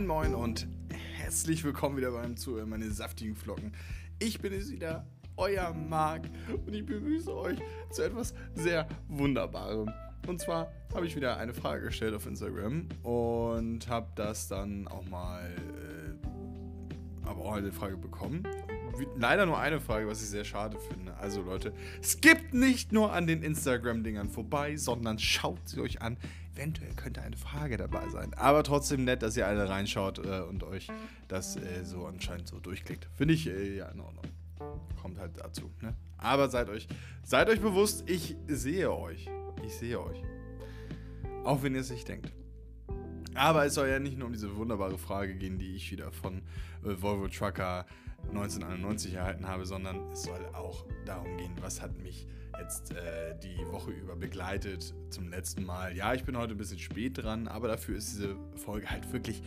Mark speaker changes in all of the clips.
Speaker 1: Moin Moin und herzlich willkommen wieder beim Zuhören, meine saftigen Flocken. Ich bin es wieder, euer Marc und ich begrüße euch zu etwas sehr Wunderbarem. Und zwar habe ich wieder eine Frage gestellt auf Instagram und habe das dann auch mal, äh, aber auch eine Frage bekommen. Leider nur eine Frage, was ich sehr schade finde. Also Leute, skippt nicht nur an den Instagram-Dingern vorbei, sondern schaut sie euch an. Eventuell könnte eine Frage dabei sein. Aber trotzdem nett, dass ihr alle reinschaut äh, und euch das äh, so anscheinend so durchklickt. Finde ich äh, ja in Ordnung. Kommt halt dazu. Ne? Aber seid euch, seid euch bewusst, ich sehe euch. Ich sehe euch. Auch wenn ihr es nicht denkt. Aber es soll ja nicht nur um diese wunderbare Frage gehen, die ich wieder von äh, Volvo Trucker 1991 erhalten habe, sondern es soll auch darum gehen, was hat mich jetzt äh, die Woche über begleitet zum letzten Mal. Ja, ich bin heute ein bisschen spät dran, aber dafür ist diese Folge halt wirklich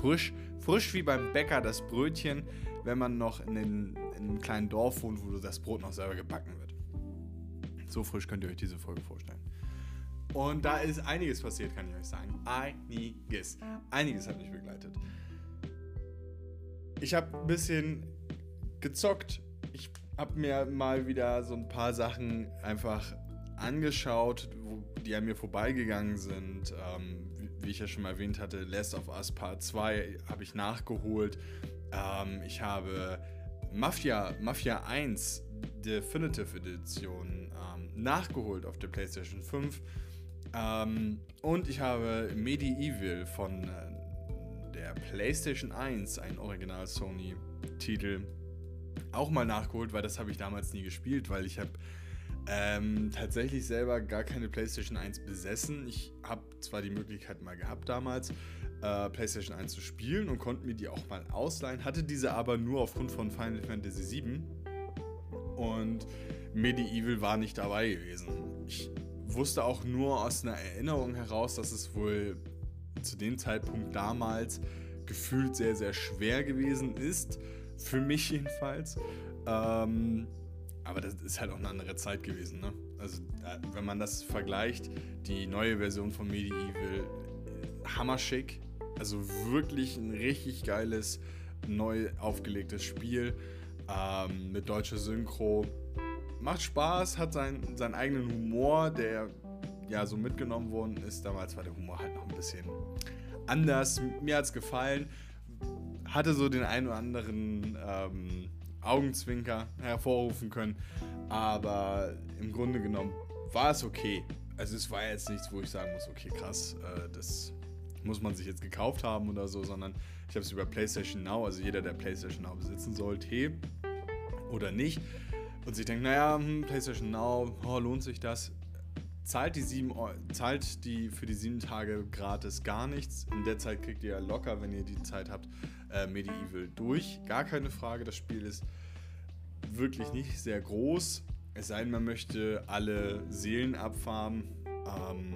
Speaker 1: frisch. Frisch wie beim Bäcker das Brötchen, wenn man noch in, den, in einem kleinen Dorf wohnt, wo das Brot noch selber gebacken wird. So frisch könnt ihr euch diese Folge vorstellen. Und da ist einiges passiert, kann ich euch sagen. Einiges. Einiges hat mich begleitet. Ich habe ein bisschen gezockt. Ich habe mir mal wieder so ein paar Sachen einfach angeschaut, die an mir vorbeigegangen sind. Ähm, wie, ich ja schon mal erwähnt hatte, Last of Us Part 2 habe ich nachgeholt. Ähm, ich habe Mafia, Mafia 1 Definitive Edition ähm, nachgeholt auf der PlayStation 5. Ähm, und ich habe Medieval von äh, der PlayStation 1, ein Original Sony-Titel, auch mal nachgeholt, weil das habe ich damals nie gespielt, weil ich habe ähm, tatsächlich selber gar keine PlayStation 1 besessen. Ich habe zwar die Möglichkeit mal gehabt damals, äh, PlayStation 1 zu spielen und konnte mir die auch mal ausleihen, hatte diese aber nur aufgrund von Final Fantasy VII und Medieval war nicht dabei gewesen. Ich wusste auch nur aus einer Erinnerung heraus, dass es wohl zu dem Zeitpunkt damals gefühlt sehr, sehr schwer gewesen ist. Für mich jedenfalls. Ähm, aber das ist halt auch eine andere Zeit gewesen. Ne? Also, äh, wenn man das vergleicht, die neue Version von Medieval, hammerschick. Also wirklich ein richtig geiles, neu aufgelegtes Spiel ähm, mit deutscher Synchro. Macht Spaß, hat sein, seinen eigenen Humor, der ja so mitgenommen worden ist. Damals war der Humor halt noch ein bisschen anders. Mir hat es gefallen. Hatte so den einen oder anderen ähm, Augenzwinker hervorrufen können. Aber im Grunde genommen war es okay. Also es war jetzt nichts, wo ich sagen muss, okay, krass, äh, das muss man sich jetzt gekauft haben oder so, sondern ich habe es über PlayStation Now, also jeder, der PlayStation Now besitzen sollte oder nicht, und sich denkt, naja, hm, PlayStation Now, oh, lohnt sich das? zahlt die, sieben, zahlt die für die sieben Tage gratis gar nichts. In der Zeit kriegt ihr locker, wenn ihr die Zeit habt, äh, Medieval durch. Gar keine Frage, das Spiel ist wirklich nicht sehr groß. Es sei denn, man möchte alle Seelen abfarmen, ähm,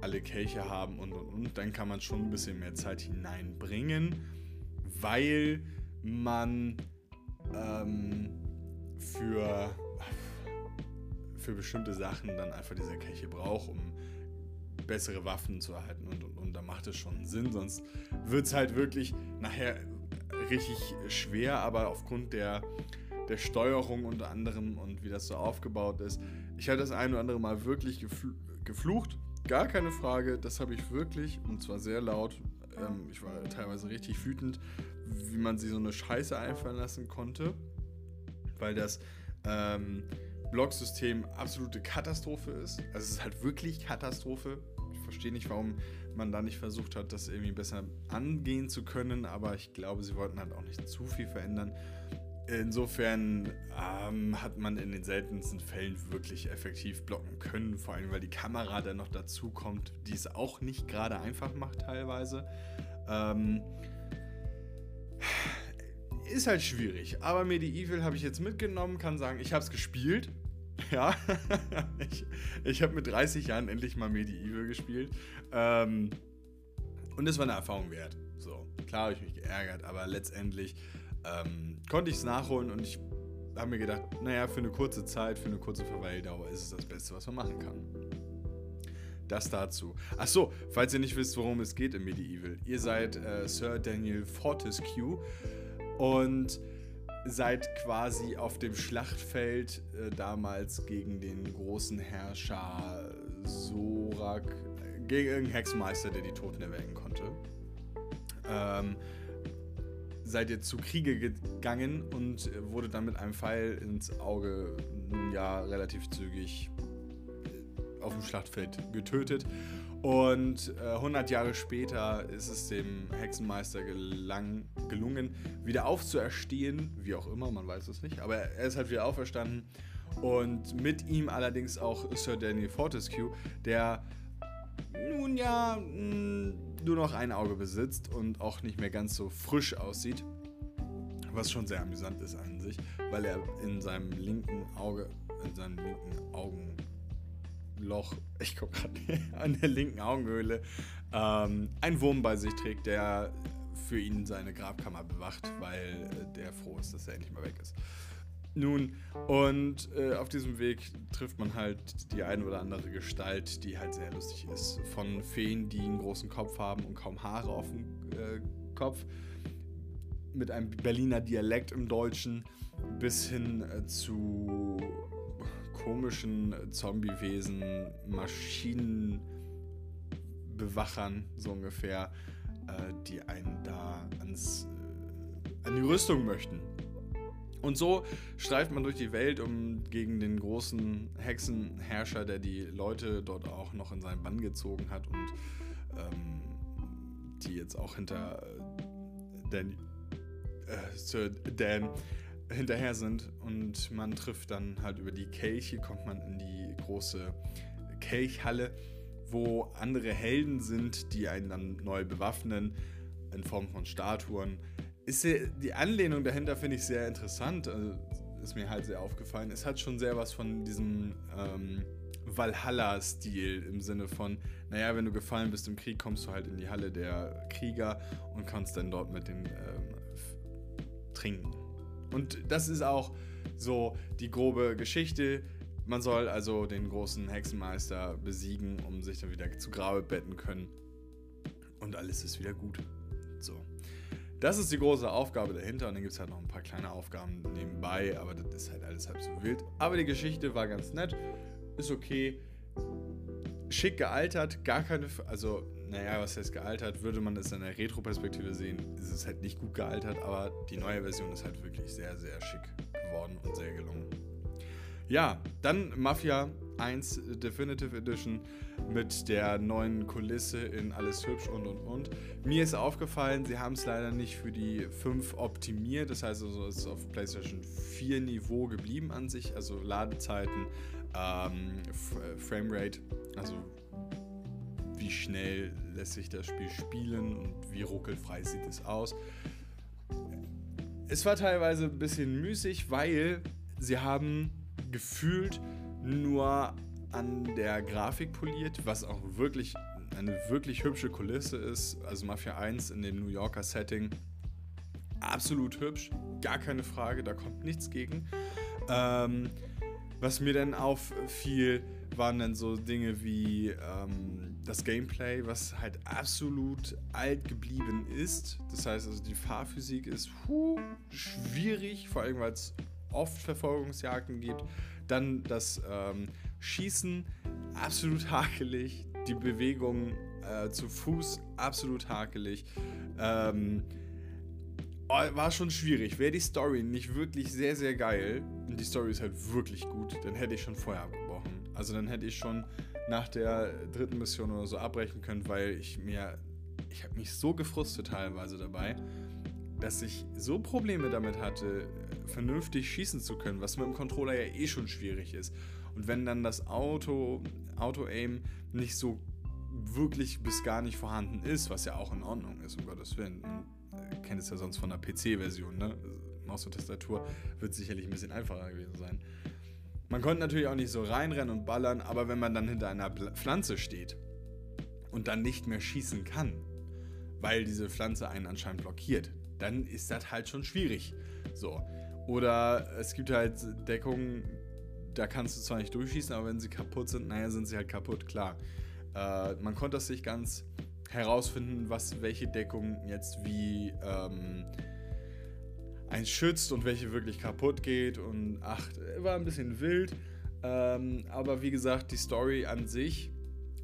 Speaker 1: alle Kelche haben und und und. Dann kann man schon ein bisschen mehr Zeit hineinbringen, weil man ähm, für für bestimmte Sachen dann einfach diese Kelche braucht, um bessere Waffen zu erhalten und, und, und da macht es schon Sinn, sonst wird es halt wirklich nachher richtig schwer, aber aufgrund der, der Steuerung unter anderem und wie das so aufgebaut ist, ich hatte das ein oder andere Mal wirklich gefl geflucht, gar keine Frage, das habe ich wirklich und zwar sehr laut, ähm, ich war teilweise richtig wütend, wie man sich so eine Scheiße einfallen lassen konnte, weil das ähm, Blocksystem absolute Katastrophe ist. Also es ist halt wirklich Katastrophe. Verstehe nicht, warum man da nicht versucht hat, das irgendwie besser angehen zu können, aber ich glaube, sie wollten halt auch nicht zu viel verändern. Insofern ähm, hat man in den seltensten Fällen wirklich effektiv blocken können, vor allem weil die Kamera dann noch dazu kommt, die es auch nicht gerade einfach macht teilweise. Ähm, ist halt schwierig. Aber Medieval habe ich jetzt mitgenommen, kann sagen, ich habe es gespielt. Ja, ich, ich habe mit 30 Jahren endlich mal Medieval gespielt. Ähm, und es war eine Erfahrung wert. So, klar habe ich mich geärgert, aber letztendlich ähm, konnte ich es nachholen und ich habe mir gedacht, naja, für eine kurze Zeit, für eine kurze Verweildauer ist es das Beste, was man machen kann. Das dazu. Achso, falls ihr nicht wisst, worum es geht im Medieval. Ihr seid äh, Sir Daniel Fortescue und seid quasi auf dem Schlachtfeld äh, damals gegen den großen Herrscher Sorak, gegen irgendeinen Hexenmeister, der die Toten erwecken konnte. Ähm, seid ihr zu Kriege gegangen und wurde dann mit einem Pfeil ins Auge ja relativ zügig auf dem Schlachtfeld getötet. Und äh, 100 Jahre später ist es dem Hexenmeister gelang, gelungen, wieder aufzuerstehen, wie auch immer, man weiß es nicht, aber er ist halt wieder auferstanden. Und mit ihm allerdings auch Sir Daniel Fortescue, der nun ja mh, hm, nur noch ein Auge besitzt und auch nicht mehr ganz so frisch aussieht. Was schon sehr amüsant ist an sich, weil er in seinem linken Auge, in seinem linken Augenloch, ich gucke gerade an der linken Augenhöhle, ähm, einen Wurm bei sich trägt, der für ihn seine Grabkammer bewacht, weil äh, der froh ist, dass er endlich mal weg ist. Nun, und äh, auf diesem Weg trifft man halt die eine oder andere Gestalt, die halt sehr lustig ist. Von Feen, die einen großen Kopf haben und kaum Haare auf dem äh, Kopf, mit einem Berliner Dialekt im Deutschen, bis hin äh, zu komischen Zombiewesen, Maschinenbewachern, so ungefähr, äh, die einen da ans, äh, an die Rüstung möchten. Und so streift man durch die Welt, um gegen den großen Hexenherrscher, der die Leute dort auch noch in seinen Bann gezogen hat und ähm, die jetzt auch hinter äh, Dan, äh, Sir Dan hinterher sind. Und man trifft dann halt über die Kelche, kommt man in die große Kelchhalle, wo andere Helden sind, die einen dann neu bewaffnen in Form von Statuen ist die Anlehnung dahinter finde ich sehr interessant. Also ist mir halt sehr aufgefallen. Es hat schon sehr was von diesem ähm, Valhalla-Stil im Sinne von, naja, wenn du gefallen bist im Krieg, kommst du halt in die Halle der Krieger und kannst dann dort mit den ähm, trinken. Und das ist auch so die grobe Geschichte. Man soll also den großen Hexenmeister besiegen, um sich dann wieder zu Grabe betten können. Und alles ist wieder gut. So. Das ist die große Aufgabe dahinter und dann gibt es halt noch ein paar kleine Aufgaben nebenbei, aber das ist halt alles halb so wild. Aber die Geschichte war ganz nett, ist okay, schick gealtert, gar keine, also naja, was heißt gealtert, würde man das in der Retro-Perspektive sehen, ist es halt nicht gut gealtert, aber die neue Version ist halt wirklich sehr, sehr schick geworden und sehr gelungen. Ja, dann Mafia 1 Definitive Edition mit der neuen Kulisse in alles hübsch und und und. Mir ist aufgefallen, sie haben es leider nicht für die 5 optimiert, das heißt also, es ist auf PlayStation 4 Niveau geblieben an sich, also Ladezeiten, ähm, Framerate, also wie schnell lässt sich das Spiel spielen und wie ruckelfrei sieht es aus. Es war teilweise ein bisschen müßig, weil sie haben gefühlt nur an der Grafik poliert, was auch wirklich eine wirklich hübsche Kulisse ist. Also Mafia 1 in dem New Yorker Setting. Absolut hübsch, gar keine Frage, da kommt nichts gegen. Ähm, was mir dann auffiel, waren dann so Dinge wie ähm, das Gameplay, was halt absolut alt geblieben ist. Das heißt also, die Fahrphysik ist huh, schwierig, vor allem weil es oft Verfolgungsjagden gibt. Dann das ähm, Schießen, absolut hakelig. Die Bewegung äh, zu Fuß, absolut hakelig. Ähm, oh, war schon schwierig. Wäre die Story nicht wirklich sehr, sehr geil, und die Story ist halt wirklich gut, dann hätte ich schon vorher abgebrochen. Also dann hätte ich schon nach der dritten Mission oder so abbrechen können, weil ich mir, ich habe mich so gefrustet teilweise dabei, dass ich so Probleme damit hatte, vernünftig schießen zu können, was mit dem Controller ja eh schon schwierig ist. Und wenn dann das Auto, Auto-Aim nicht so wirklich bis gar nicht vorhanden ist, was ja auch in Ordnung ist, um Gottes Willen. Man äh, kennt es ja sonst von der PC-Version, ne? Maus und Tastatur wird sicherlich ein bisschen einfacher gewesen sein. Man konnte natürlich auch nicht so reinrennen und ballern, aber wenn man dann hinter einer Pflanze steht und dann nicht mehr schießen kann, weil diese Pflanze einen anscheinend blockiert, dann ist das halt schon schwierig. So. Oder es gibt halt Deckungen, da kannst du zwar nicht durchschießen, aber wenn sie kaputt sind, naja, sind sie halt kaputt, klar. Äh, man konnte das sich ganz herausfinden, was welche Deckung jetzt wie ähm, eins schützt und welche wirklich kaputt geht. Und ach, war ein bisschen wild. Ähm, aber wie gesagt, die Story an sich,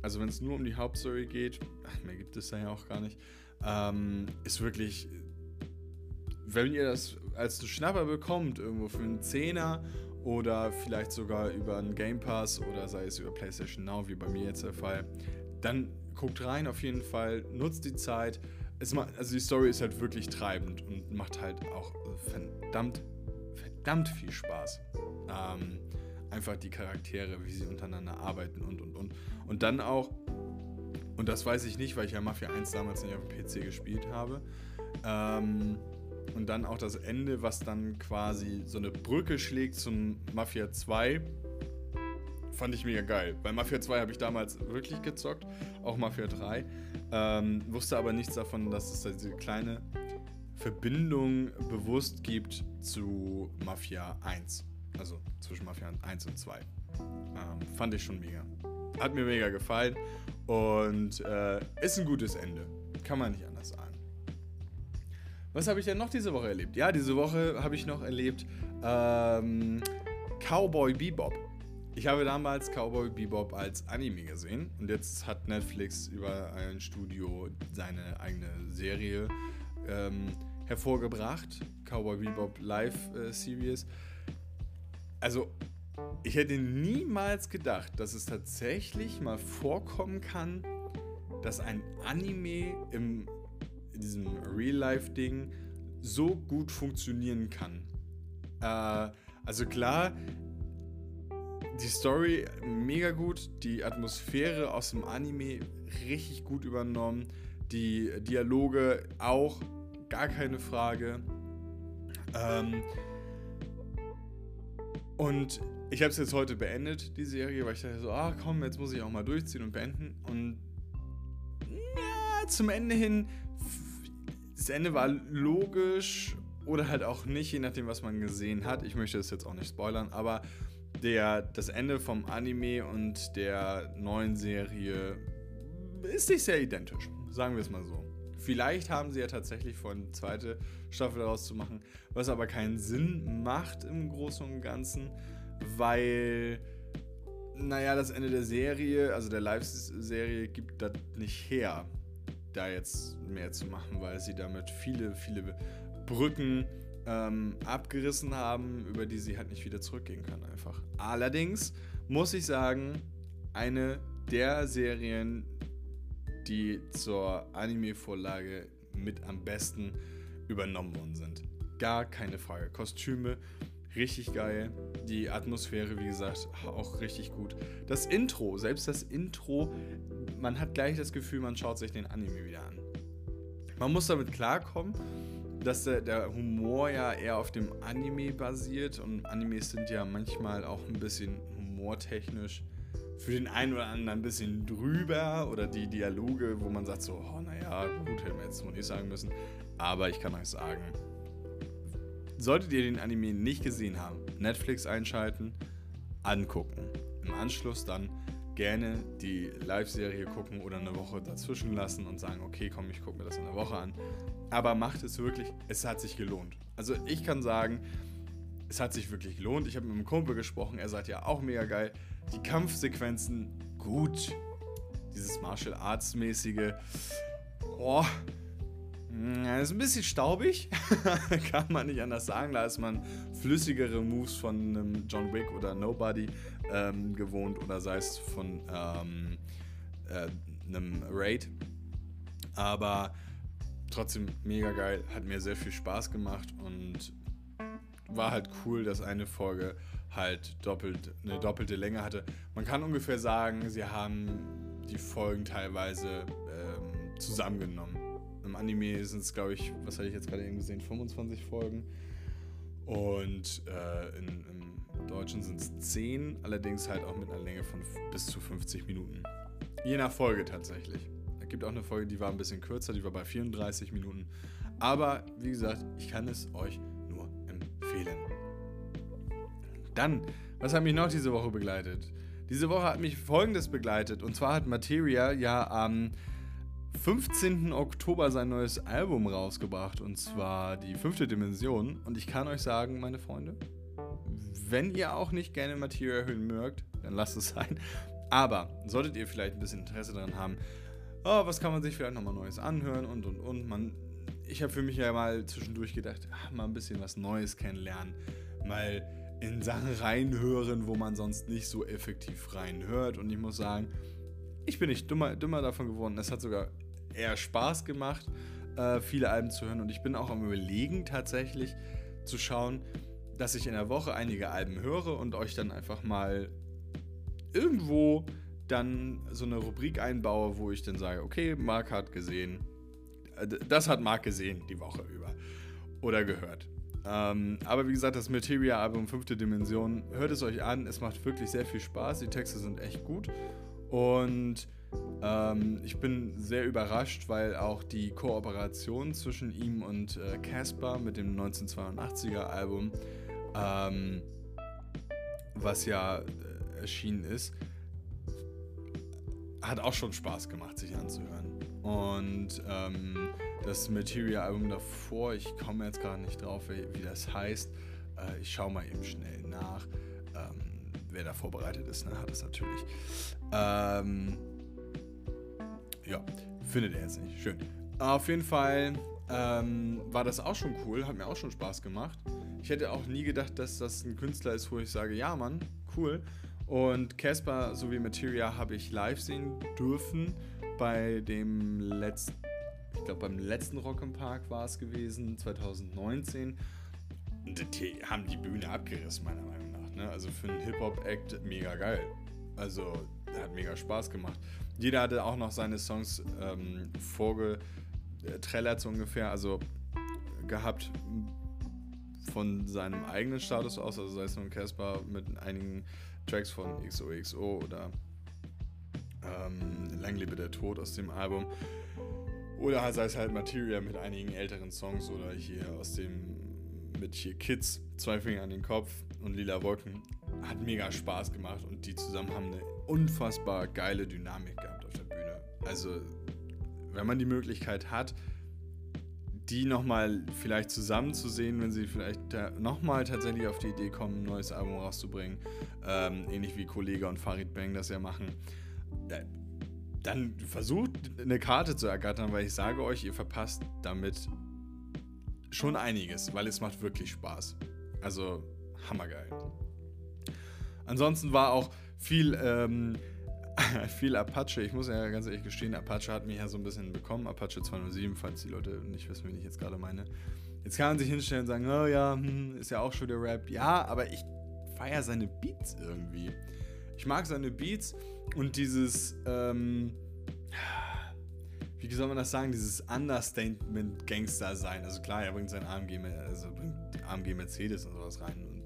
Speaker 1: also wenn es nur um die Hauptstory geht, ach, mehr gibt es da ja auch gar nicht, ähm, ist wirklich, wenn ihr das als Schnapper bekommt, irgendwo für einen Zehner oder vielleicht sogar über einen Game Pass oder sei es über PlayStation Now, wie bei mir jetzt der Fall, dann guckt rein auf jeden Fall, nutzt die Zeit. Es also die Story ist halt wirklich treibend und macht halt auch verdammt, verdammt viel Spaß. Ähm, einfach die Charaktere, wie sie untereinander arbeiten und und und. Und dann auch, und das weiß ich nicht, weil ich ja Mafia 1 damals nicht auf dem PC gespielt habe. Ähm, und dann auch das Ende, was dann quasi so eine Brücke schlägt zum Mafia 2. Fand ich mega geil. Bei Mafia 2 habe ich damals wirklich gezockt, auch Mafia 3. Ähm, wusste aber nichts davon, dass es da diese kleine Verbindung bewusst gibt zu Mafia 1. Also zwischen Mafia 1 und 2. Ähm, fand ich schon mega. Hat mir mega gefallen und äh, ist ein gutes Ende. Kann man nicht anders sagen. Was habe ich denn noch diese Woche erlebt? Ja, diese Woche habe ich noch erlebt ähm, Cowboy Bebop. Ich habe damals Cowboy Bebop als Anime gesehen und jetzt hat Netflix über ein Studio seine eigene Serie ähm, hervorgebracht. Cowboy Bebop Live äh, Series. Also, ich hätte niemals gedacht, dass es tatsächlich mal vorkommen kann, dass ein Anime im in diesem Real-Life-Ding so gut funktionieren kann. Äh, also klar, die Story mega gut, die Atmosphäre aus dem Anime richtig gut übernommen, die Dialoge auch, gar keine Frage. Ähm, und ich habe es jetzt heute beendet, die Serie, weil ich dachte so, ah komm, jetzt muss ich auch mal durchziehen und beenden. Und ja, zum Ende hin das Ende war logisch oder halt auch nicht, je nachdem, was man gesehen hat. Ich möchte das jetzt auch nicht spoilern, aber der, das Ende vom Anime und der neuen Serie ist nicht sehr identisch, sagen wir es mal so. Vielleicht haben sie ja tatsächlich vor, eine zweite Staffel daraus zu machen, was aber keinen Sinn macht im Großen und Ganzen, weil, naja, das Ende der Serie, also der Live-Serie, gibt das nicht her da jetzt mehr zu machen, weil sie damit viele, viele Brücken ähm, abgerissen haben, über die sie halt nicht wieder zurückgehen können einfach. Allerdings muss ich sagen, eine der Serien, die zur Anime-Vorlage mit am besten übernommen worden sind. Gar keine Frage. Kostüme, richtig geil. Die Atmosphäre, wie gesagt, auch richtig gut. Das Intro, selbst das Intro man hat gleich das Gefühl, man schaut sich den Anime wieder an. Man muss damit klarkommen, dass der, der, Humor ja eher auf dem Anime basiert und Animes sind ja manchmal auch ein bisschen humortechnisch für den einen oder anderen ein bisschen drüber oder die Dialoge, wo man sagt so, oh naja, gut, hätten wir jetzt mal nicht sagen müssen. Aber ich kann euch sagen, solltet ihr den Anime nicht gesehen haben, Netflix einschalten, angucken. Im Anschluss dann gerne die Live-Serie gucken oder eine Woche dazwischen lassen und sagen, okay, komm, ich gucke mir das in der Woche an. Aber macht es wirklich, es hat sich gelohnt. Also ich kann sagen, es hat sich wirklich gelohnt. Ich habe mit einem Kumpel gesprochen, er sagt ja auch mega geil. Die Kampfsequenzen, gut. Dieses Martial Arts mäßige, oh, das ist ein bisschen staubig, kann man nicht anders sagen. Da ist man flüssigere Moves von einem John Wick oder Nobody ähm, gewohnt oder sei es von ähm, äh, einem Raid. Aber trotzdem mega geil, hat mir sehr viel Spaß gemacht und war halt cool, dass eine Folge halt doppelt, eine doppelte Länge hatte. Man kann ungefähr sagen, sie haben die Folgen teilweise ähm, zusammengenommen. Im Anime sind es, glaube ich, was hatte ich jetzt gerade eben gesehen, 25 Folgen. Und äh, in, im Deutschen sind es 10, allerdings halt auch mit einer Länge von bis zu 50 Minuten. Je nach Folge tatsächlich. Es gibt auch eine Folge, die war ein bisschen kürzer, die war bei 34 Minuten. Aber wie gesagt, ich kann es euch nur empfehlen. Dann, was hat mich noch diese Woche begleitet? Diese Woche hat mich folgendes begleitet. Und zwar hat Materia ja am 15. Oktober sein neues Album rausgebracht. Und zwar die fünfte Dimension. Und ich kann euch sagen, meine Freunde, wenn ihr auch nicht gerne Materia hören mögt, dann lasst es sein. Aber solltet ihr vielleicht ein bisschen Interesse daran haben, oh, was kann man sich vielleicht nochmal Neues anhören und und und. Man, ich habe für mich ja mal zwischendurch gedacht, ach, mal ein bisschen was Neues kennenlernen. Mal in Sachen reinhören, wo man sonst nicht so effektiv reinhört. Und ich muss sagen, ich bin nicht dümmer, dümmer davon geworden. Es hat sogar eher Spaß gemacht, äh, viele Alben zu hören. Und ich bin auch am Überlegen tatsächlich zu schauen, dass ich in der Woche einige Alben höre und euch dann einfach mal irgendwo dann so eine Rubrik einbaue, wo ich dann sage, okay, Marc hat gesehen, das hat Marc gesehen die Woche über oder gehört. Ähm, aber wie gesagt, das Materia-Album Fünfte Dimension, hört es euch an. Es macht wirklich sehr viel Spaß. Die Texte sind echt gut. Und ähm, ich bin sehr überrascht, weil auch die Kooperation zwischen ihm und äh, Casper äh, mit dem 1982er Album, ähm, was ja äh, erschienen ist, hat auch schon Spaß gemacht, sich anzuhören. Und ähm, das Material-Album davor, ich komme jetzt gerade nicht drauf, wie, wie das heißt. Äh, ich schaue mal eben schnell nach. Ähm, wer da vorbereitet ist, ne, hat es natürlich. Ähm, ja, findet er jetzt nicht. Schön. Auf jeden Fall ähm, war das auch schon cool, hat mir auch schon Spaß gemacht. Ich hätte auch nie gedacht, dass das ein Künstler ist, wo ich sage, ja Mann, cool. Und Casper sowie Materia habe ich live sehen dürfen bei dem letzten ich glaube beim letzten Rock im Park war es gewesen, 2019. Und die haben die Bühne abgerissen, meiner Meinung nach. Ne? Also für einen Hip-Hop-Act mega geil. Also hat mega Spaß gemacht. Jeder hatte auch noch seine Songs ähm, vorgetrellert so ungefähr, also gehabt von seinem eigenen Status aus, also sei es nun Casper mit einigen Tracks von XOXO oder ähm, Lang lebe der Tod aus dem Album. Oder sei es halt Materia mit einigen älteren Songs oder hier aus dem mit hier Kids, zwei Finger an den Kopf und lila Wolken. Hat mega Spaß gemacht und die zusammen haben eine unfassbar geile Dynamik gehabt auf der Bühne. Also, wenn man die Möglichkeit hat, die nochmal vielleicht zusammen zu sehen, wenn sie vielleicht nochmal tatsächlich auf die Idee kommen, ein neues Album rauszubringen, ähm, ähnlich wie Kollege und Farid Bang das ja machen, dann versucht eine Karte zu ergattern, weil ich sage euch, ihr verpasst damit schon einiges, weil es macht wirklich Spaß. Also hammergeil. Ansonsten war auch viel, ähm, viel Apache. Ich muss ja ganz ehrlich gestehen, Apache hat mich ja so ein bisschen bekommen. Apache 207, falls die Leute nicht wissen, wen ich jetzt gerade meine. Jetzt kann man sich hinstellen und sagen, oh ja, hm, ist ja auch schon der Rap. Ja, aber ich feiere seine Beats irgendwie. Ich mag seine Beats und dieses, ähm, wie soll man das sagen, dieses Understatement-Gangster sein. Also klar, er bringt sein AMG, also bringt AMG Mercedes und sowas rein. Und,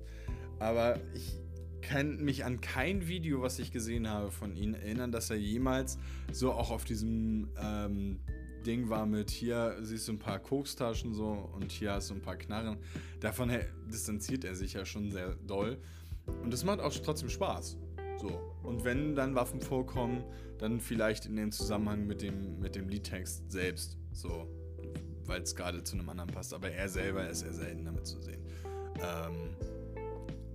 Speaker 1: aber ich kann mich an kein Video, was ich gesehen habe von ihm, erinnern, dass er jemals so auch auf diesem ähm, Ding war mit hier siehst du ein paar Kokstaschen so und hier hast du ein paar Knarren. Davon distanziert er sich ja schon sehr doll. Und es macht auch trotzdem Spaß. So. Und wenn dann Waffen vorkommen, dann vielleicht in dem Zusammenhang mit dem, mit dem Liedtext selbst. So. Weil es gerade zu einem anderen passt. Aber er selber ist sehr selten damit zu sehen. Ähm,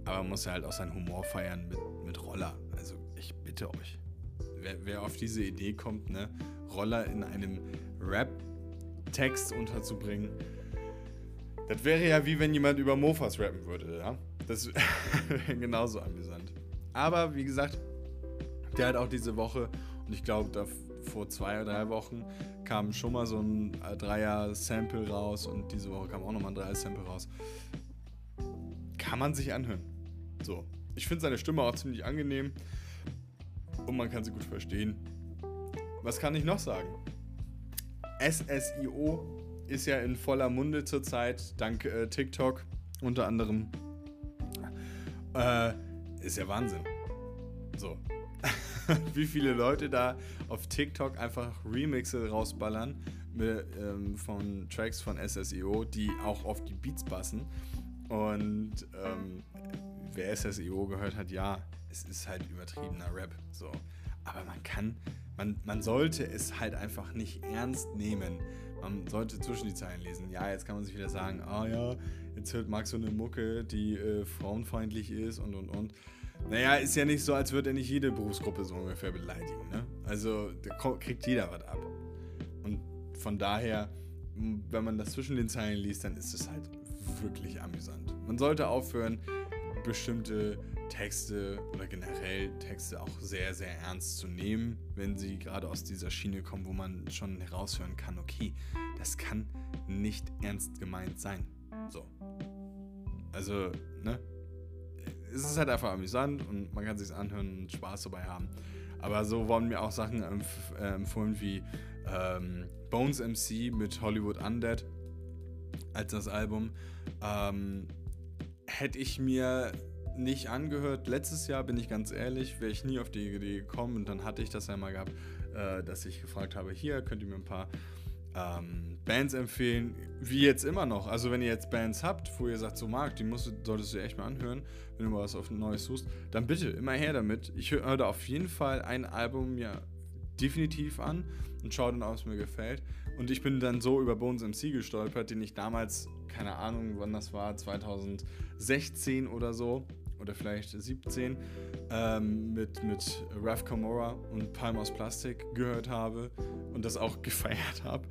Speaker 1: aber muss ja halt auch seinen Humor feiern mit, mit Roller. Also ich bitte euch. Wer, wer auf diese Idee kommt, ne, Roller in einem Rap-Text unterzubringen, das wäre ja wie wenn jemand über Mofas rappen würde, ja? Das wäre genauso amüsant. Aber wie gesagt, der hat auch diese Woche, und ich glaube, vor zwei oder drei Wochen kam schon mal so ein Dreier-Sample raus und diese Woche kam auch nochmal ein Dreier-Sample raus. Kann man sich anhören. So. Ich finde seine Stimme auch ziemlich angenehm und man kann sie gut verstehen. Was kann ich noch sagen? SSIO ist ja in voller Munde zurzeit, dank äh, TikTok unter anderem. Äh, ist ja Wahnsinn. So. Wie viele Leute da auf TikTok einfach Remixe rausballern mit, ähm, von Tracks von SSEO, die auch auf die Beats passen. Und ähm, wer SSEO gehört hat, ja, es ist halt übertriebener Rap. So. Aber man kann, man, man sollte es halt einfach nicht ernst nehmen. Man sollte zwischen die Zeilen lesen. Ja, jetzt kann man sich wieder sagen, ah ja, jetzt hört Max so eine Mucke, die äh, frauenfeindlich ist und und und. Naja, ist ja nicht so, als würde er nicht jede Berufsgruppe so ungefähr beleidigen. Ne? Also da kriegt jeder was ab. Und von daher, wenn man das zwischen den Zeilen liest, dann ist es halt wirklich amüsant. Man sollte aufhören, bestimmte Texte oder generell Texte auch sehr, sehr ernst zu nehmen, wenn sie gerade aus dieser Schiene kommen, wo man schon heraushören kann, okay, das kann nicht ernst gemeint sein. So. Also, ne? Es ist halt einfach amüsant und man kann sich anhören und Spaß dabei haben. Aber so wurden mir auch Sachen empf äh, empfohlen wie ähm, Bones MC mit Hollywood Undead als das Album. Ähm, hätte ich mir nicht angehört. Letztes Jahr, bin ich ganz ehrlich, wäre ich nie auf die Idee gekommen und dann hatte ich das ja mal gehabt, äh, dass ich gefragt habe, hier könnt ihr mir ein paar ähm, Bands empfehlen, wie jetzt immer noch. Also wenn ihr jetzt Bands habt, wo ihr sagt, so Marc, die musst, solltest du echt mal anhören, wenn du mal was auf Neues suchst, dann bitte immer her damit. Ich höre da auf jeden Fall ein Album ja definitiv an und schaue dann, ob es mir gefällt. Und ich bin dann so über Bones MC gestolpert, den ich damals, keine Ahnung, wann das war, 2016 oder so, oder vielleicht 17, ähm, mit, mit Raf Camora und Palm aus Plastik gehört habe und das auch gefeiert habe.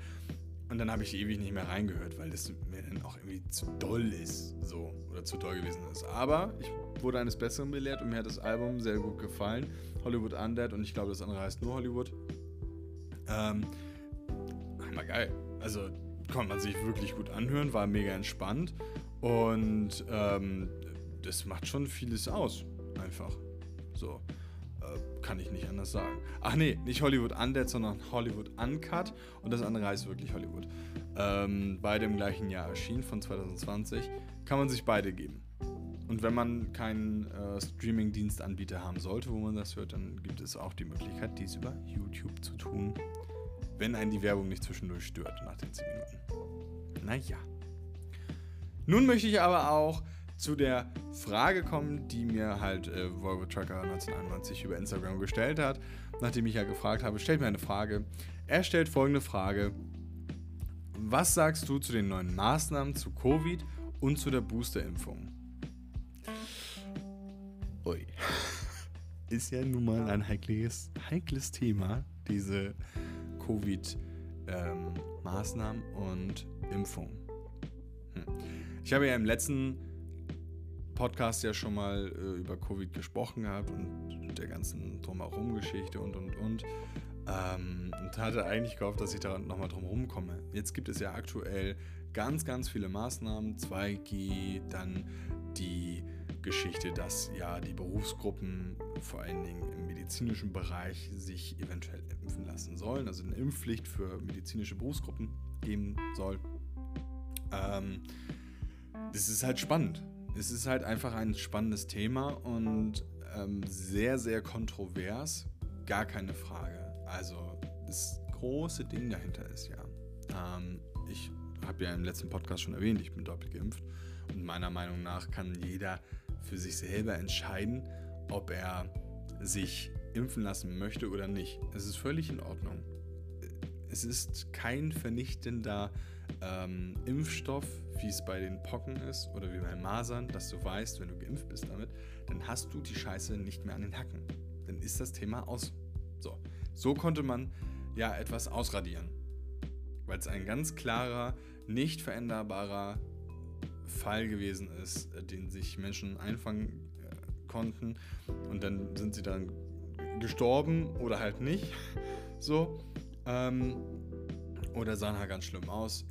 Speaker 1: Und dann habe ich ewig nicht mehr reingehört, weil das mir dann auch irgendwie zu doll ist, so, oder zu doll gewesen ist. Aber ich wurde eines Besseren belehrt und mir hat das Album sehr gut gefallen. Hollywood Undead und ich glaube, das andere heißt nur Hollywood. Ähm, hammer geil. Also konnte man sich wirklich gut anhören, war mega entspannt und ähm, das macht schon vieles aus. Einfach. So. Äh, kann ich nicht anders sagen. Ach nee, nicht Hollywood Undead, sondern Hollywood Uncut. Und das andere heißt wirklich Hollywood. Ähm, beide im gleichen Jahr erschienen, von 2020. Kann man sich beide geben. Und wenn man keinen äh, Streaming-Dienstanbieter haben sollte, wo man das hört, dann gibt es auch die Möglichkeit, dies über YouTube zu tun. Wenn einen die Werbung nicht zwischendurch stört nach den 10 Minuten. Naja. Nun möchte ich aber auch zu der Frage kommen, die mir halt äh, Volvo Trucker 1991 über Instagram gestellt hat, nachdem ich ja gefragt habe, stellt mir eine Frage. Er stellt folgende Frage. Was sagst du zu den neuen Maßnahmen zu Covid und zu der Boosterimpfung? Ui. Ist ja nun mal ein heikles, heikles Thema, diese Covid-Maßnahmen ähm, und Impfung. Hm. Ich habe ja im letzten Podcast ja schon mal äh, über Covid gesprochen gehabt und der ganzen Drumherum-Geschichte und und und. Ähm, und hatte eigentlich gehofft, dass ich da nochmal drum rumkomme. Jetzt gibt es ja aktuell ganz, ganz viele Maßnahmen. 2G, dann die Geschichte, dass ja die Berufsgruppen vor allen Dingen im medizinischen Bereich sich eventuell impfen lassen sollen, also eine Impfpflicht für medizinische Berufsgruppen geben soll. Ähm, das ist halt spannend es ist halt einfach ein spannendes Thema und ähm, sehr, sehr kontrovers. Gar keine Frage. Also das große Ding dahinter ist ja, ähm, ich habe ja im letzten Podcast schon erwähnt, ich bin doppelt geimpft und meiner Meinung nach kann jeder für sich selber entscheiden, ob er sich impfen lassen möchte oder nicht. Es ist völlig in Ordnung. Es ist kein vernichtender ähm, Impfstoff, wie es bei den Pocken ist oder wie bei Masern, dass du weißt, wenn du geimpft bist damit, dann hast du die Scheiße nicht mehr an den Hacken. Dann ist das Thema aus. So, so konnte man ja etwas ausradieren, weil es ein ganz klarer, nicht veränderbarer Fall gewesen ist, den sich Menschen einfangen äh, konnten und dann sind sie dann gestorben oder halt nicht. So. Ähm, oder sahen halt ganz schlimm aus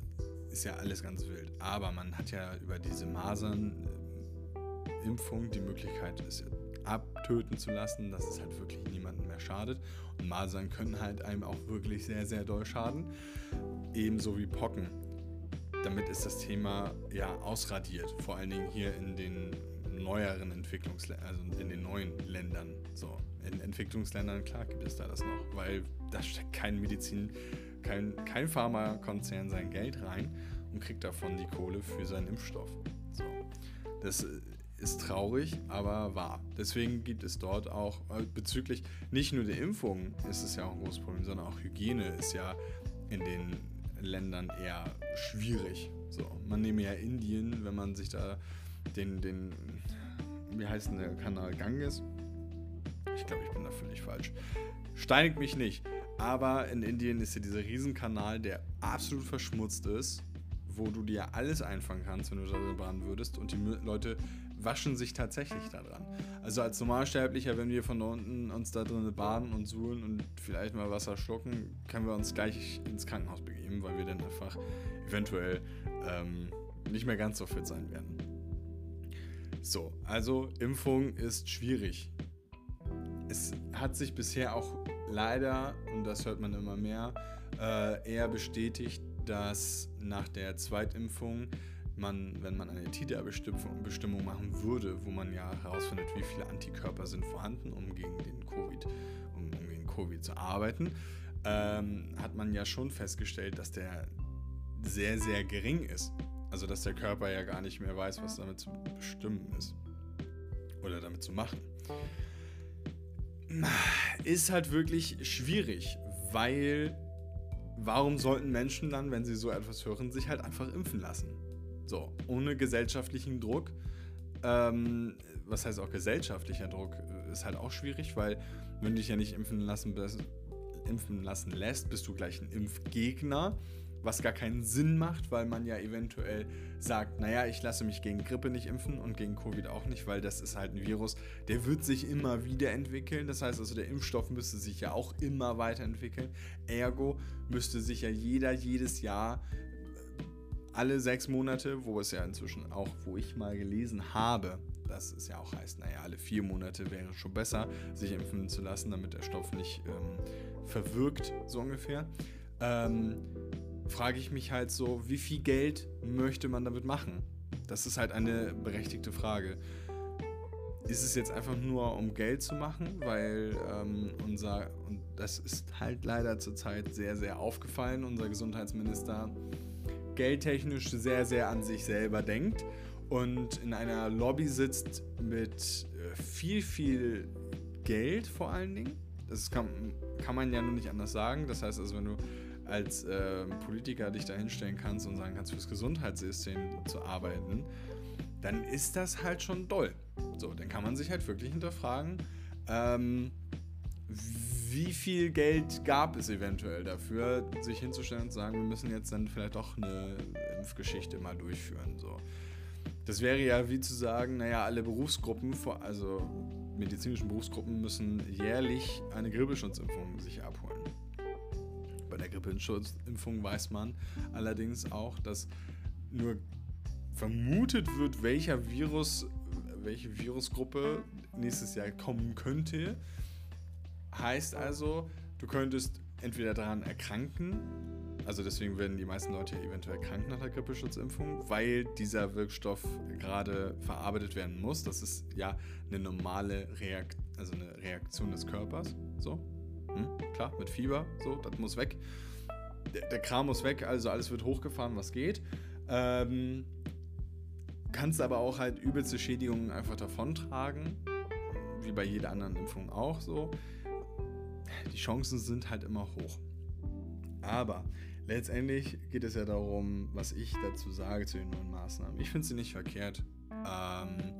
Speaker 1: ist ja alles ganz wild. Aber man hat ja über diese Masernimpfung die Möglichkeit, es abtöten zu lassen, dass es halt wirklich niemandem mehr schadet. Und Masern können halt einem auch wirklich sehr, sehr doll schaden. Ebenso wie Pocken. Damit ist das Thema ja ausradiert. Vor allen Dingen hier in den neueren Entwicklungsländern, also in den neuen Ländern. So, in Entwicklungsländern, klar gibt es da das noch, weil da steckt kein Medizin, kein, kein Pharmakonzern sein Geld rein und kriegt davon die Kohle für seinen Impfstoff. So. Das ist traurig, aber wahr. Deswegen gibt es dort auch äh, bezüglich nicht nur der Impfung ist es ja auch ein großes Problem, sondern auch Hygiene ist ja in den Ländern eher schwierig. So, man nehme ja Indien, wenn man sich da den, den, wie heißt denn der Kanal Ganges? Ich glaube, ich bin da völlig falsch. Steinigt mich nicht. Aber in Indien ist ja dieser Riesenkanal, der absolut verschmutzt ist, wo du dir alles einfangen kannst, wenn du da baden würdest. Und die Leute waschen sich tatsächlich da dran. Also als Normalsterblicher, wenn wir von unten uns da drin baden und suhlen und vielleicht mal Wasser schlucken, können wir uns gleich ins Krankenhaus begeben, weil wir dann einfach eventuell ähm, nicht mehr ganz so fit sein werden. So, also Impfung ist schwierig. Es hat sich bisher auch leider, und das hört man immer mehr, äh, eher bestätigt, dass nach der Zweitimpfung man, wenn man eine Titerbestimmung machen würde, wo man ja herausfindet, wie viele Antikörper sind vorhanden, um gegen den Covid, um, um gegen Covid zu arbeiten, ähm, hat man ja schon festgestellt, dass der sehr, sehr gering ist. Also dass der Körper ja gar nicht mehr weiß, was damit zu bestimmen ist. Oder damit zu machen. Ist halt wirklich schwierig, weil warum sollten Menschen dann, wenn sie so etwas hören, sich halt einfach impfen lassen? So, ohne gesellschaftlichen Druck. Ähm, was heißt auch gesellschaftlicher Druck? Ist halt auch schwierig, weil wenn du dich ja nicht impfen lassen, impfen lassen lässt, bist du gleich ein Impfgegner was gar keinen Sinn macht, weil man ja eventuell sagt, naja, ich lasse mich gegen Grippe nicht impfen und gegen Covid auch nicht, weil das ist halt ein Virus, der wird sich immer wieder entwickeln. Das heißt also, der Impfstoff müsste sich ja auch immer weiterentwickeln. Ergo müsste sich ja jeder jedes Jahr äh, alle sechs Monate, wo es ja inzwischen auch, wo ich mal gelesen habe, dass es ja auch heißt, naja, alle vier Monate wäre schon besser, sich impfen zu lassen, damit der Stoff nicht ähm, verwirkt, so ungefähr. Ähm, frage ich mich halt so, wie viel Geld möchte man damit machen? Das ist halt eine berechtigte Frage. Ist es jetzt einfach nur, um Geld zu machen, weil ähm, unser, und das ist halt leider zurzeit sehr, sehr aufgefallen, unser Gesundheitsminister geldtechnisch sehr, sehr an sich selber denkt und in einer Lobby sitzt mit äh, viel, viel Geld vor allen Dingen. Das kann, kann man ja nur nicht anders sagen. Das heißt also, wenn du als äh, Politiker dich da hinstellen kannst und sagen kannst, fürs Gesundheitssystem zu arbeiten, dann ist das halt schon doll. So, dann kann man sich halt wirklich hinterfragen, ähm, wie viel Geld gab es eventuell dafür, sich hinzustellen und zu sagen, wir müssen jetzt dann vielleicht doch eine Impfgeschichte mal durchführen. So. Das wäre ja wie zu sagen, naja, alle Berufsgruppen, also medizinischen Berufsgruppen müssen jährlich eine Grippeschutzimpfung sich abholen. Der Grippeschutzimpfung weiß man allerdings auch, dass nur vermutet wird, welcher Virus, welche Virusgruppe nächstes Jahr kommen könnte. Heißt also, du könntest entweder daran erkranken, also deswegen werden die meisten Leute ja eventuell krank nach der Grippeschutzimpfung, weil dieser Wirkstoff gerade verarbeitet werden muss. Das ist ja eine normale Reakt also eine Reaktion des Körpers. So. Hm, klar, mit Fieber, so, das muss weg. Der, der, Kram muss weg, also alles wird hochgefahren, was geht. Ähm, kannst aber auch halt übelste Schädigungen einfach davontragen, wie bei jeder anderen Impfung auch so. Die Chancen sind halt immer hoch. Aber letztendlich geht es ja darum, was ich dazu sage zu den neuen Maßnahmen. Ich finde sie nicht verkehrt. Ähm,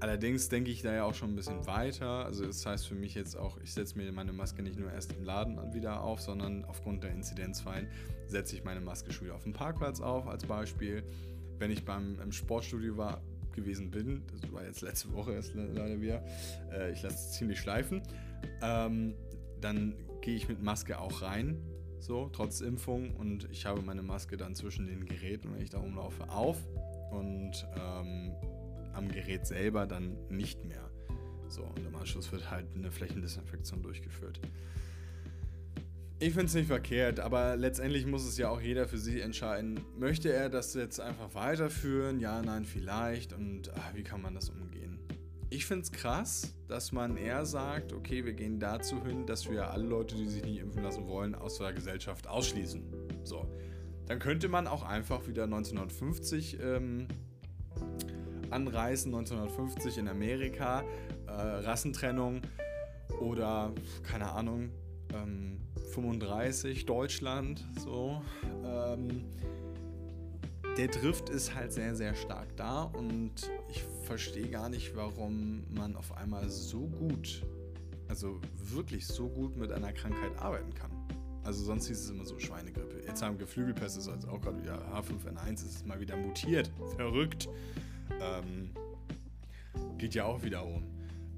Speaker 1: Allerdings denke ich da ja auch schon ein bisschen weiter. Also das heißt für mich jetzt auch, ich setze mir meine Maske nicht nur erst im Laden wieder auf, sondern aufgrund der Inzidenzfallen setze ich meine Maske schon wieder auf dem Parkplatz auf als Beispiel. Wenn ich beim im Sportstudio war, gewesen bin, das war jetzt letzte Woche erst leider wieder, äh, ich lasse es ziemlich schleifen, ähm, dann gehe ich mit Maske auch rein, so, trotz Impfung und ich habe meine Maske dann zwischen den Geräten, wenn ich da rumlaufe, auf und ähm, am Gerät selber dann nicht mehr. So, und im Anschluss wird halt eine Flächendesinfektion durchgeführt. Ich finde es nicht verkehrt, aber letztendlich muss es ja auch jeder für sich entscheiden. Möchte er das jetzt einfach weiterführen? Ja, nein, vielleicht. Und ach, wie kann man das umgehen? Ich finde es krass, dass man eher sagt, okay, wir gehen dazu hin, dass wir alle Leute, die sich nicht impfen lassen wollen, aus der Gesellschaft ausschließen. So. Dann könnte man auch einfach wieder 1950 ähm, anreißen 1950 in Amerika, äh, Rassentrennung oder keine Ahnung, ähm, 35 Deutschland, so. Ähm, der Drift ist halt sehr, sehr stark da und ich verstehe gar nicht, warum man auf einmal so gut, also wirklich so gut mit einer Krankheit arbeiten kann. Also sonst hieß es immer so Schweinegrippe. Jetzt haben Geflügelpest ist also auch gerade wieder H5N1 ist mal wieder mutiert. Verrückt. Ähm, geht ja auch wieder um.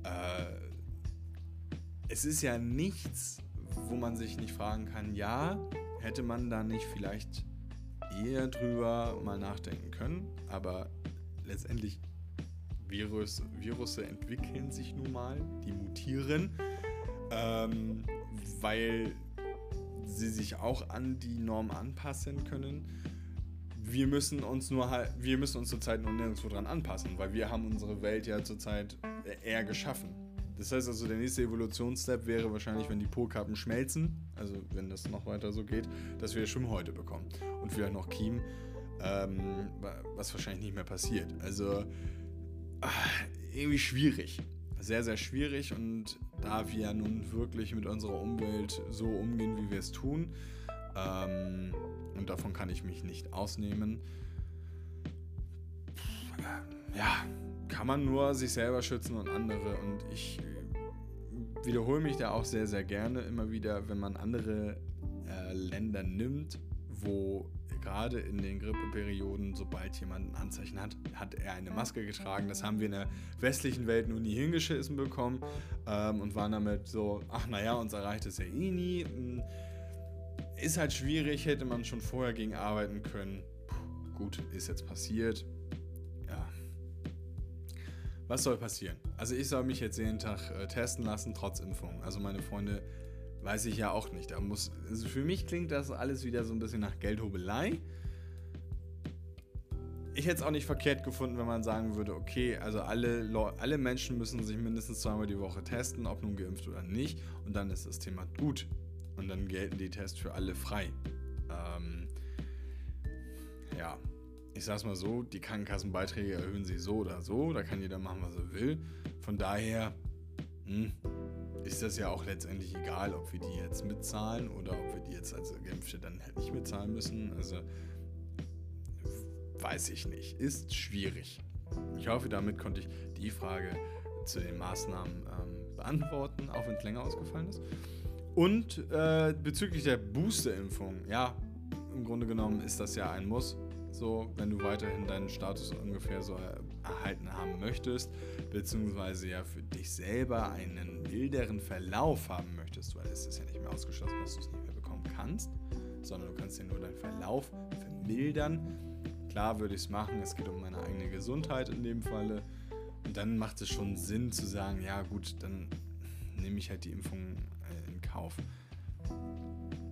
Speaker 1: Äh, es ist ja nichts, wo man sich nicht fragen kann, ja, hätte man da nicht vielleicht eher drüber mal nachdenken können, aber letztendlich Virus, Virusse entwickeln sich nun mal, die mutieren, ähm, weil sie sich auch an die Norm anpassen können. Wir müssen uns nur halt, wir müssen uns zurzeit nur nirgendwo dran anpassen, weil wir haben unsere Welt ja zurzeit eher geschaffen. Das heißt also, der nächste Evolutionsstep wäre wahrscheinlich, wenn die Polkappen schmelzen, also wenn das noch weiter so geht, dass wir Schwimmhäute bekommen und vielleicht noch Kiem, ähm, was wahrscheinlich nicht mehr passiert. Also ach, irgendwie schwierig. Sehr, sehr schwierig und da wir nun wirklich mit unserer Umwelt so umgehen, wie wir es tun, ähm, und davon kann ich mich nicht ausnehmen, ja, kann man nur sich selber schützen und andere. Und ich wiederhole mich da auch sehr, sehr gerne immer wieder, wenn man andere äh, Länder nimmt, wo gerade in den Grippeperioden, sobald jemand ein Anzeichen hat, hat er eine Maske getragen. Das haben wir in der westlichen Welt nur nie hingeschissen bekommen ähm, und waren damit so, ach naja, uns erreicht es ja eh nie. Ist halt schwierig, hätte man schon vorher gegen arbeiten können. Puh, gut, ist jetzt passiert. Ja, was soll passieren? Also ich soll mich jetzt jeden Tag äh, testen lassen, trotz Impfung. Also meine Freunde, weiß ich ja auch nicht. Da muss, also für mich klingt das alles wieder so ein bisschen nach Geldhobelei. Ich hätte es auch nicht verkehrt gefunden, wenn man sagen würde, okay, also alle, alle Menschen müssen sich mindestens zweimal die Woche testen, ob nun geimpft oder nicht. Und dann ist das Thema gut. Und dann gelten die Tests für alle frei. Ähm, ja, ich sag's mal so, die Krankenkassenbeiträge erhöhen sich so oder so, da kann jeder machen, was er will. Von daher hm, ist das ja auch letztendlich egal, ob wir die jetzt mitzahlen oder ob wir die jetzt als Geimpfte dann halt nicht mitzahlen müssen. Also weiß ich nicht. Ist schwierig. Ich hoffe, damit konnte ich die Frage zu den Maßnahmen ähm, beantworten, auch wenn es länger ausgefallen ist. Und äh, bezüglich der Booster-Impfung, ja, im Grunde genommen ist das ja ein Muss so, wenn du weiterhin deinen Status ungefähr so erhalten haben möchtest, beziehungsweise ja für dich selber einen milderen Verlauf haben möchtest, weil es ist ja nicht mehr ausgeschlossen, dass du es nicht mehr bekommen kannst, sondern du kannst ja nur deinen Verlauf vermildern. Klar würde ich es machen, es geht um meine eigene Gesundheit in dem Falle. Und dann macht es schon Sinn zu sagen, ja gut, dann nehme ich halt die Impfung Kauf.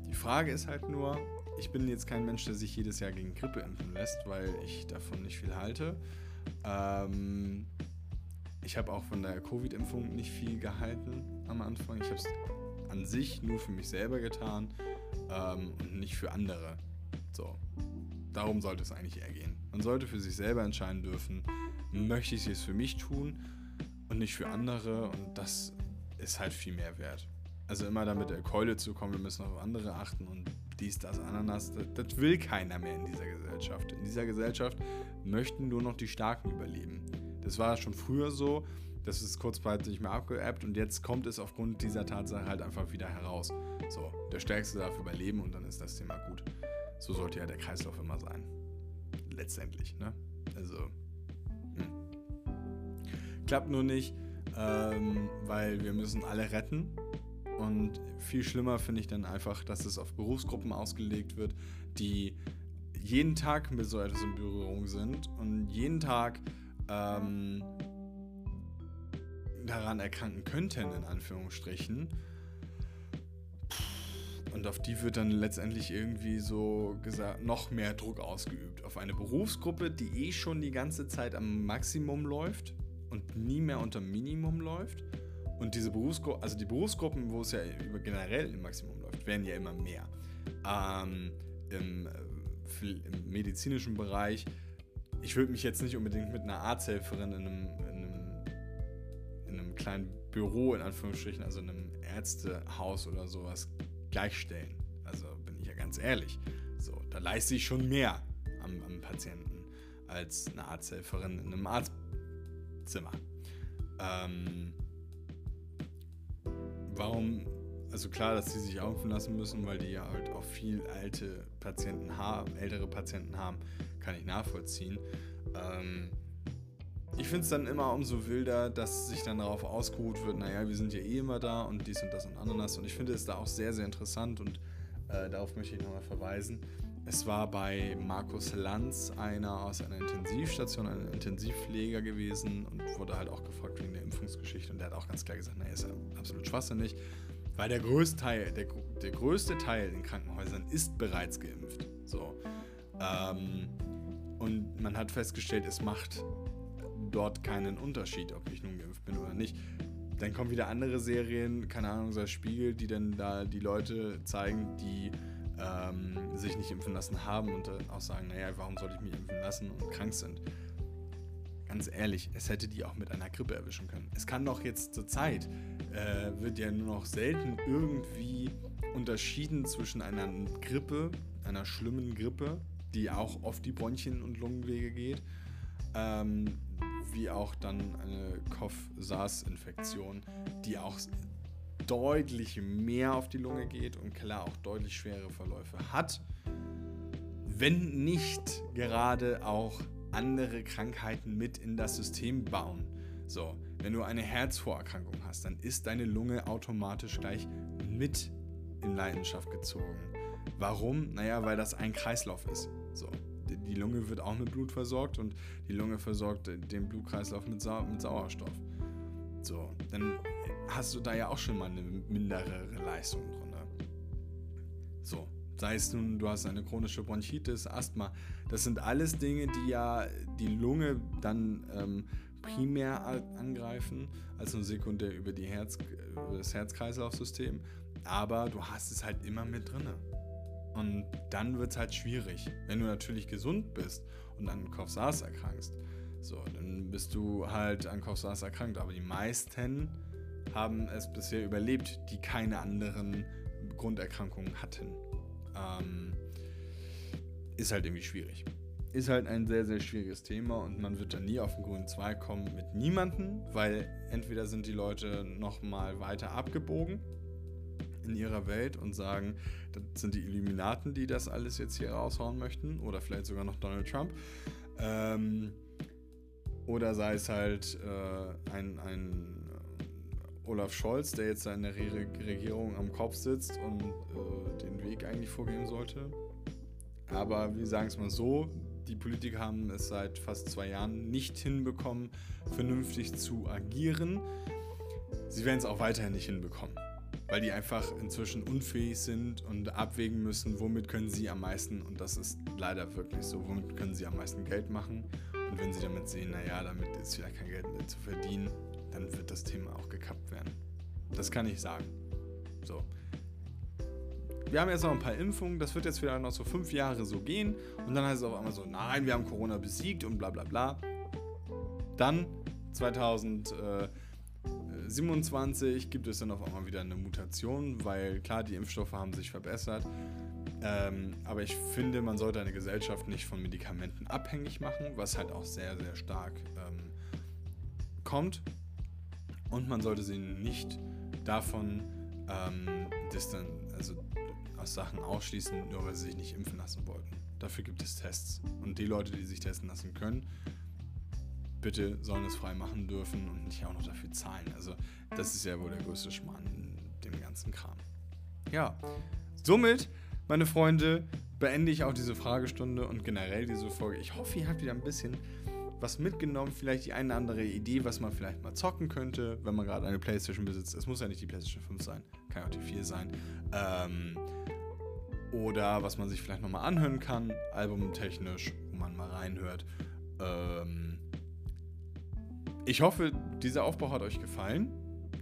Speaker 1: Die Frage ist halt nur, ich bin jetzt kein Mensch, der sich jedes Jahr gegen Grippe impfen lässt, weil ich davon nicht viel halte. Ähm, ich habe auch von der Covid-Impfung nicht viel gehalten am Anfang. Ich habe es an sich nur für mich selber getan ähm, und nicht für andere. So, darum sollte es eigentlich eher gehen. Man sollte für sich selber entscheiden dürfen, möchte ich es für mich tun und nicht für andere und das ist halt viel mehr wert. Also immer damit der Keule zu kommen, wir müssen auf andere achten und dies, das, Ananas, das, das will keiner mehr in dieser Gesellschaft. In dieser Gesellschaft möchten nur noch die Starken überleben. Das war schon früher so, das ist kurzzeitig nicht mehr abgeappt und jetzt kommt es aufgrund dieser Tatsache halt einfach wieder heraus. So, der Stärkste darf überleben und dann ist das Thema gut. So sollte ja der Kreislauf immer sein. Letztendlich, ne? Also, hm. klappt nur nicht, ähm, weil wir müssen alle retten und viel schlimmer finde ich dann einfach, dass es auf Berufsgruppen ausgelegt wird, die jeden Tag mit so etwas in Berührung sind und jeden Tag ähm, daran erkranken könnten, in Anführungsstrichen. Und auf die wird dann letztendlich irgendwie so gesagt, noch mehr Druck ausgeübt. Auf eine Berufsgruppe, die eh schon die ganze Zeit am Maximum läuft und nie mehr unter Minimum läuft. Und diese Berufsgruppen, also die Berufsgruppen, wo es ja generell im Maximum läuft, werden ja immer mehr. Ähm, im, äh, im, medizinischen Bereich ich würde mich jetzt nicht unbedingt mit einer Arzthelferin in einem, in einem, in einem kleinen Büro, in Anführungsstrichen, also in einem Ärztehaus oder sowas, gleichstellen. Also bin ich ja ganz ehrlich. So, da leiste ich schon mehr am, am Patienten als eine Arzthelferin in einem Arztzimmer. Ähm, warum also klar, dass sie sich impfen lassen müssen, weil die ja halt auch viel alte Patienten haben, ältere Patienten haben, kann ich nachvollziehen. Ähm, ich finde es dann immer umso wilder, dass sich dann darauf ausgeruht wird, naja, wir sind ja eh immer da und dies und das und Ananas. Und ich finde es da auch sehr, sehr interessant und äh, darauf möchte ich nochmal verweisen. Es war bei Markus Lanz einer aus einer Intensivstation, ein Intensivpfleger gewesen und wurde halt auch gefragt wegen der Impfungsgeschichte und der hat auch ganz klar gesagt, naja, ist ja absolut schwachsinnig. Weil der größte Teil, der, der größte Teil in Krankenhäusern ist bereits geimpft. So. Ähm, und man hat festgestellt, es macht dort keinen Unterschied, ob ich nun geimpft bin oder nicht. Dann kommen wieder andere Serien, keine Ahnung, so Spiegel, die dann da die Leute zeigen, die ähm, sich nicht impfen lassen haben und auch sagen, naja, warum soll ich mich impfen lassen und krank sind ganz ehrlich, es hätte die auch mit einer Grippe erwischen können. Es kann doch jetzt zur Zeit, äh, wird ja nur noch selten irgendwie unterschieden zwischen einer Grippe, einer schlimmen Grippe, die auch auf die Bronchien und Lungenwege geht, ähm, wie auch dann eine Kopf-SARS-Infektion, die auch deutlich mehr auf die Lunge geht und klar auch deutlich schwere Verläufe hat, wenn nicht gerade auch andere Krankheiten mit in das System bauen. So, wenn du eine Herzvorerkrankung hast, dann ist deine Lunge automatisch gleich mit in Leidenschaft gezogen. Warum? Naja, weil das ein Kreislauf ist. So, die Lunge wird auch mit Blut versorgt und die Lunge versorgt den Blutkreislauf mit, Sau mit Sauerstoff. So, dann hast du da ja auch schon mal eine mindere Leistung drin. So, Sei es nun, du hast eine chronische Bronchitis, Asthma. Das sind alles Dinge, die ja die Lunge dann ähm, primär angreifen, also sekundär über, die Herz, über das Herz-Kreislauf-System. Aber du hast es halt immer mit drin. Und dann wird es halt schwierig. Wenn du natürlich gesund bist und an Kopfsaß erkrankst, so, dann bist du halt an Kopfsaß erkrankt. Aber die meisten haben es bisher überlebt, die keine anderen Grunderkrankungen hatten ähm, ist halt irgendwie schwierig. Ist halt ein sehr, sehr schwieriges Thema und man wird da nie auf den grünen Zweig kommen mit niemandem, weil entweder sind die Leute nochmal weiter abgebogen in ihrer Welt und sagen, das sind die Illuminaten, die das alles jetzt hier raushauen möchten oder vielleicht sogar noch Donald Trump. Ähm, oder sei es halt äh, ein, ein Olaf Scholz, der jetzt in der Re Regierung am Kopf sitzt und äh, den Weg eigentlich vorgeben sollte. Aber wir sagen es mal so, die Politiker haben es seit fast zwei Jahren nicht hinbekommen, vernünftig zu agieren. Sie werden es auch weiterhin nicht hinbekommen, weil die einfach inzwischen unfähig sind und abwägen müssen, womit können sie am meisten, und das ist leider wirklich so, womit können sie am meisten Geld machen. Und wenn sie damit sehen, naja, damit ist wieder kein Geld mehr zu verdienen, dann wird das Thema auch gekappt werden. Das kann ich sagen. So. Wir haben jetzt noch ein paar Impfungen, das wird jetzt wieder noch so fünf Jahre so gehen und dann heißt es auf einmal so, nein, wir haben Corona besiegt und bla bla bla. Dann 2027 gibt es dann auf einmal wieder eine Mutation, weil klar, die Impfstoffe haben sich verbessert. Ähm, aber ich finde, man sollte eine Gesellschaft nicht von Medikamenten abhängig machen, was halt auch sehr, sehr stark ähm, kommt. Und man sollte sie nicht davon ähm, distan also aus Sachen ausschließen, nur weil sie sich nicht impfen lassen wollten. Dafür gibt es Tests. Und die Leute, die sich testen lassen können, bitte sollen es frei machen dürfen und nicht auch noch dafür zahlen. Also das ist ja wohl der größte Schmarrn in dem ganzen Kram. Ja, somit, meine Freunde, beende ich auch diese Fragestunde und generell diese Folge. Ich hoffe, ihr habt wieder ein bisschen was mitgenommen, vielleicht die eine andere Idee, was man vielleicht mal zocken könnte, wenn man gerade eine Playstation besitzt. Es muss ja nicht die Playstation 5 sein, kann auch die 4 sein. Ähm, oder was man sich vielleicht nochmal anhören kann, albumtechnisch, wo man mal reinhört. Ähm, ich hoffe, dieser Aufbau hat euch gefallen.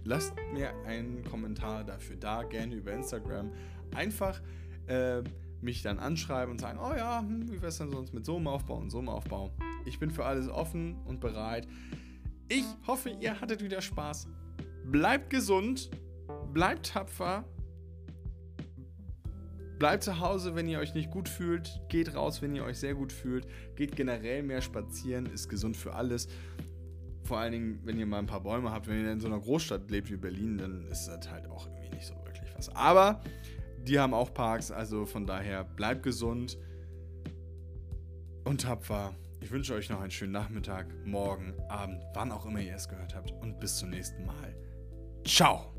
Speaker 1: Lasst mir einen Kommentar dafür da, gerne über Instagram. Einfach äh, mich dann anschreiben und sagen, oh ja, hm, wie wär's denn sonst mit so einem Aufbau und so einem Aufbau. Ich bin für alles offen und bereit. Ich hoffe, ihr hattet wieder Spaß. Bleibt gesund, bleibt tapfer, bleibt zu Hause, wenn ihr euch nicht gut fühlt, geht raus, wenn ihr euch sehr gut fühlt, geht generell mehr spazieren, ist gesund für alles. Vor allen Dingen, wenn ihr mal ein paar Bäume habt, wenn ihr in so einer Großstadt lebt wie Berlin, dann ist das halt auch irgendwie nicht so wirklich was. Aber die haben auch Parks, also von daher bleibt gesund und tapfer. Ich wünsche euch noch einen schönen Nachmittag, morgen, Abend, wann auch immer ihr es gehört habt und bis zum nächsten Mal. Ciao!